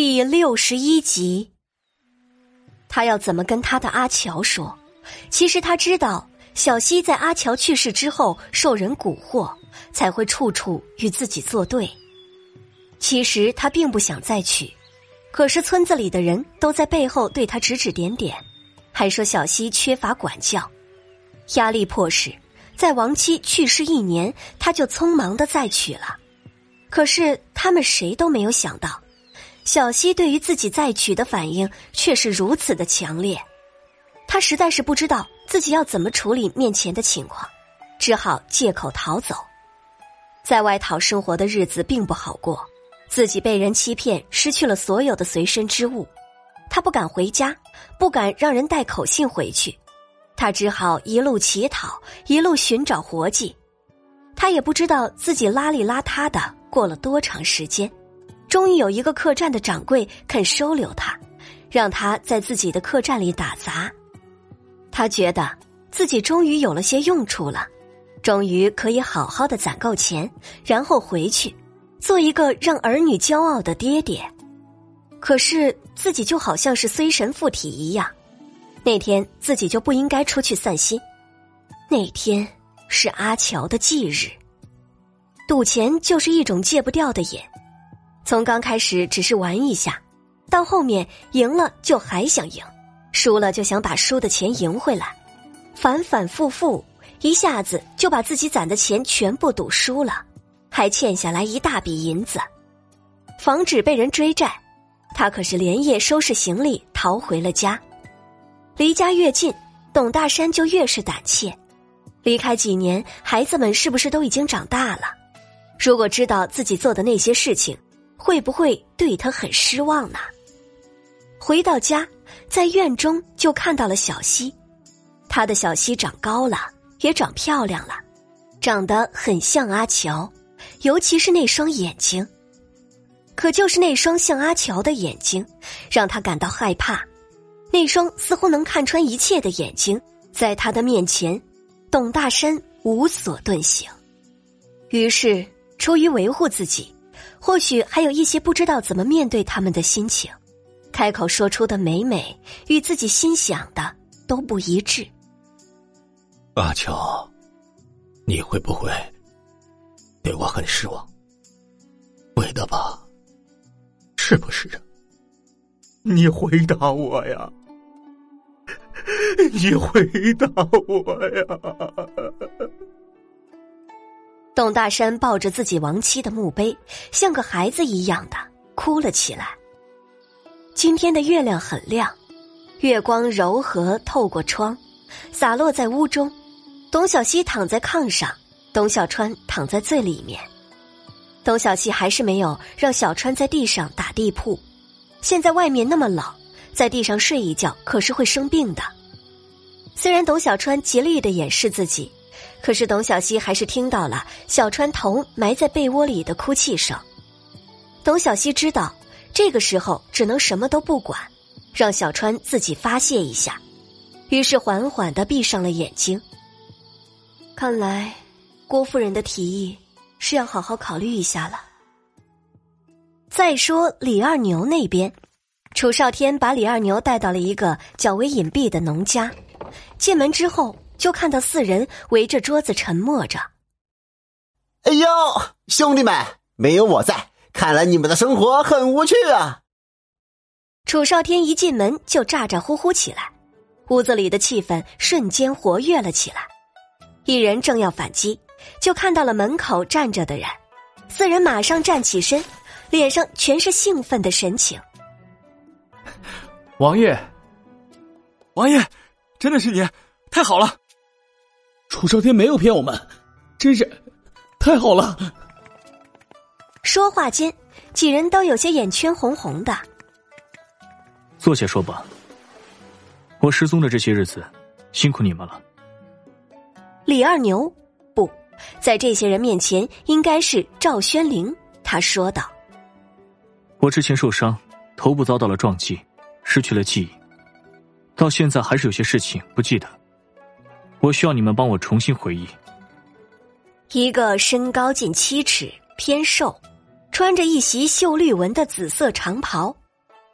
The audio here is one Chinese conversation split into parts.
第六十一集，他要怎么跟他的阿乔说？其实他知道，小西在阿乔去世之后受人蛊惑，才会处处与自己作对。其实他并不想再娶，可是村子里的人都在背后对他指指点点，还说小西缺乏管教。压力迫使，在亡妻去世一年，他就匆忙的再娶了。可是他们谁都没有想到。小西对于自己再娶的反应却是如此的强烈，他实在是不知道自己要怎么处理面前的情况，只好借口逃走。在外讨生活的日子并不好过，自己被人欺骗，失去了所有的随身之物，他不敢回家，不敢让人带口信回去，他只好一路乞讨，一路寻找活计。他也不知道自己邋里邋遢的过了多长时间。终于有一个客栈的掌柜肯收留他，让他在自己的客栈里打杂。他觉得自己终于有了些用处了，终于可以好好的攒够钱，然后回去做一个让儿女骄傲的爹爹。可是自己就好像是衰神附体一样，那天自己就不应该出去散心。那天是阿乔的忌日，赌钱就是一种戒不掉的瘾。从刚开始只是玩一下，到后面赢了就还想赢，输了就想把输的钱赢回来，反反复复，一下子就把自己攒的钱全部赌输了，还欠下来一大笔银子。防止被人追债，他可是连夜收拾行李逃回了家。离家越近，董大山就越是胆怯。离开几年，孩子们是不是都已经长大了？如果知道自己做的那些事情，会不会对他很失望呢？回到家，在院中就看到了小溪，他的小溪长高了，也长漂亮了，长得很像阿乔，尤其是那双眼睛。可就是那双像阿乔的眼睛，让他感到害怕。那双似乎能看穿一切的眼睛，在他的面前，董大山无所遁形。于是，出于维护自己。或许还有一些不知道怎么面对他们的心情，开口说出的每每与自己心想的都不一致。阿乔，你会不会对我很失望？会的吧？是不是？你回答我呀！你回答我呀！董大山抱着自己亡妻的墓碑，像个孩子一样的哭了起来。今天的月亮很亮，月光柔和透过窗，洒落在屋中。董小希躺在炕上，董小川躺在最里面。董小希还是没有让小川在地上打地铺。现在外面那么冷，在地上睡一觉可是会生病的。虽然董小川极力的掩饰自己。可是董小希还是听到了小川头埋在被窝里的哭泣声。董小希知道，这个时候只能什么都不管，让小川自己发泄一下。于是缓缓的闭上了眼睛。看来，郭夫人的提议是要好好考虑一下了。再说李二牛那边，楚少天把李二牛带到了一个较为隐蔽的农家，进门之后。就看到四人围着桌子沉默着。哎呦，兄弟们，没有我在，看来你们的生活很无趣啊！楚少天一进门就咋咋呼呼起来，屋子里的气氛瞬间活跃了起来。一人正要反击，就看到了门口站着的人，四人马上站起身，脸上全是兴奋的神情。王爷，王爷，真的是你，太好了！楚少天没有骗我们，真是太好了。说话间，几人都有些眼圈红红的。坐下说吧。我失踪的这些日子，辛苦你们了。李二牛不在这些人面前，应该是赵宣灵。他说道：“我之前受伤，头部遭到了撞击，失去了记忆，到现在还是有些事情不记得。”我需要你们帮我重新回忆。一个身高近七尺、偏瘦，穿着一袭绣绿纹的紫色长袍，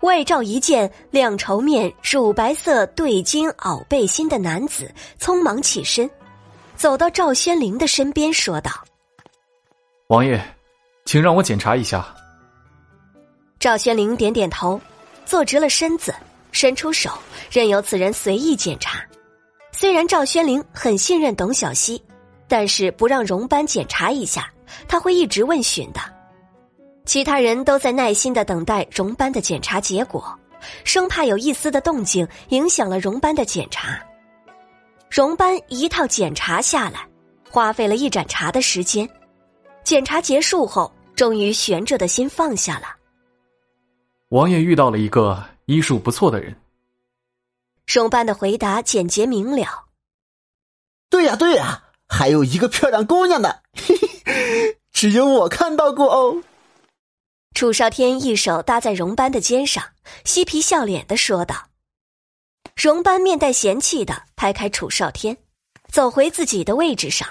外罩一件亮绸面乳白色对襟袄背心的男子匆忙起身，走到赵宣灵的身边，说道：“王爷，请让我检查一下。”赵宣灵点点头，坐直了身子，伸出手，任由此人随意检查。虽然赵宣灵很信任董小希，但是不让荣班检查一下，他会一直问询的。其他人都在耐心的等待荣班的检查结果，生怕有一丝的动静影响了荣班的检查。荣班一套检查下来，花费了一盏茶的时间。检查结束后，终于悬着的心放下了。王爷遇到了一个医术不错的人。荣班的回答简洁明了。对呀对呀，还有一个漂亮姑娘呢，只有我看到过哦。楚少天一手搭在荣班的肩上，嬉皮笑脸的说道：“荣班面带嫌弃的拍开楚少天，走回自己的位置上。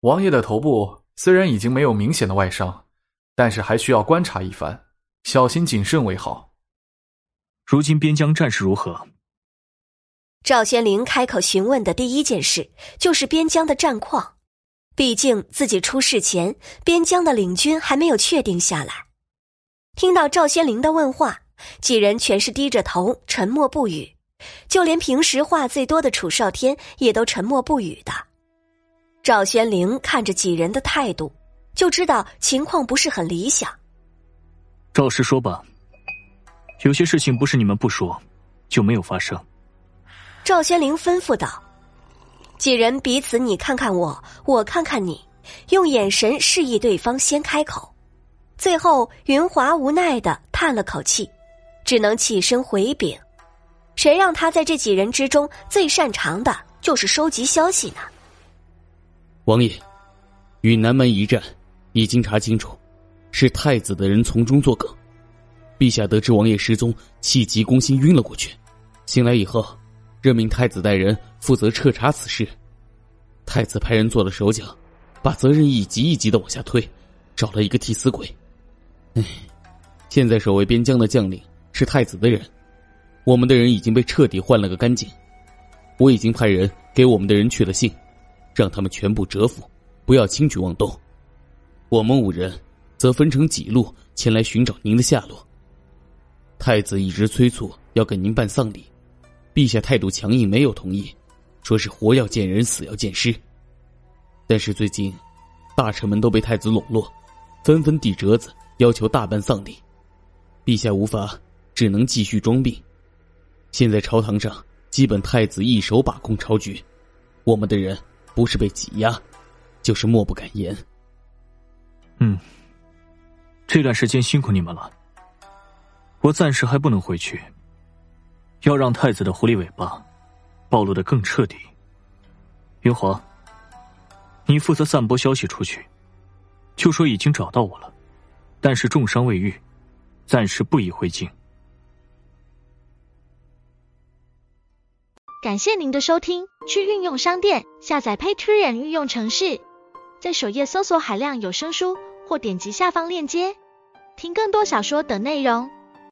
王爷的头部虽然已经没有明显的外伤，但是还需要观察一番，小心谨慎为好。如今边疆战事如何？”赵玄灵开口询问的第一件事就是边疆的战况。毕竟自己出事前，边疆的领军还没有确定下来。听到赵玄灵的问话，几人全是低着头，沉默不语。就连平时话最多的楚少天也都沉默不语的。赵玄灵看着几人的态度，就知道情况不是很理想。赵师说吧，有些事情不是你们不说，就没有发生。赵宣灵吩咐道。几人彼此你看看我，我看看你，用眼神示意对方先开口。最后，云华无奈的叹了口气，只能起身回禀。谁让他在这几人之中最擅长的就是收集消息呢？王爷，与南门一战已经查清楚，是太子的人从中作梗。陛下得知王爷失踪，气急攻心晕了过去。醒来以后。任命太子带人负责彻查此事，太子派人做了手脚，把责任一级一级的往下推，找了一个替死鬼。唉，现在守卫边疆的将领是太子的人，我们的人已经被彻底换了个干净。我已经派人给我们的人去了信，让他们全部折服，不要轻举妄动。我们五人则分成几路前来寻找您的下落。太子一直催促要给您办丧礼。陛下态度强硬，没有同意，说是活要见人，死要见尸。但是最近，大臣们都被太子笼络，纷纷递折子，要求大办丧礼。陛下无法，只能继续装病。现在朝堂上，基本太子一手把控朝局，我们的人不是被挤压，就是莫不敢言。嗯，这段时间辛苦你们了，我暂时还不能回去。要让太子的狐狸尾巴暴露的更彻底。云华，你负责散播消息出去，就说已经找到我了，但是重伤未愈，暂时不宜回京。感谢您的收听，去运用商店下载 Patreon 运用城市，在首页搜索海量有声书，或点击下方链接听更多小说等内容。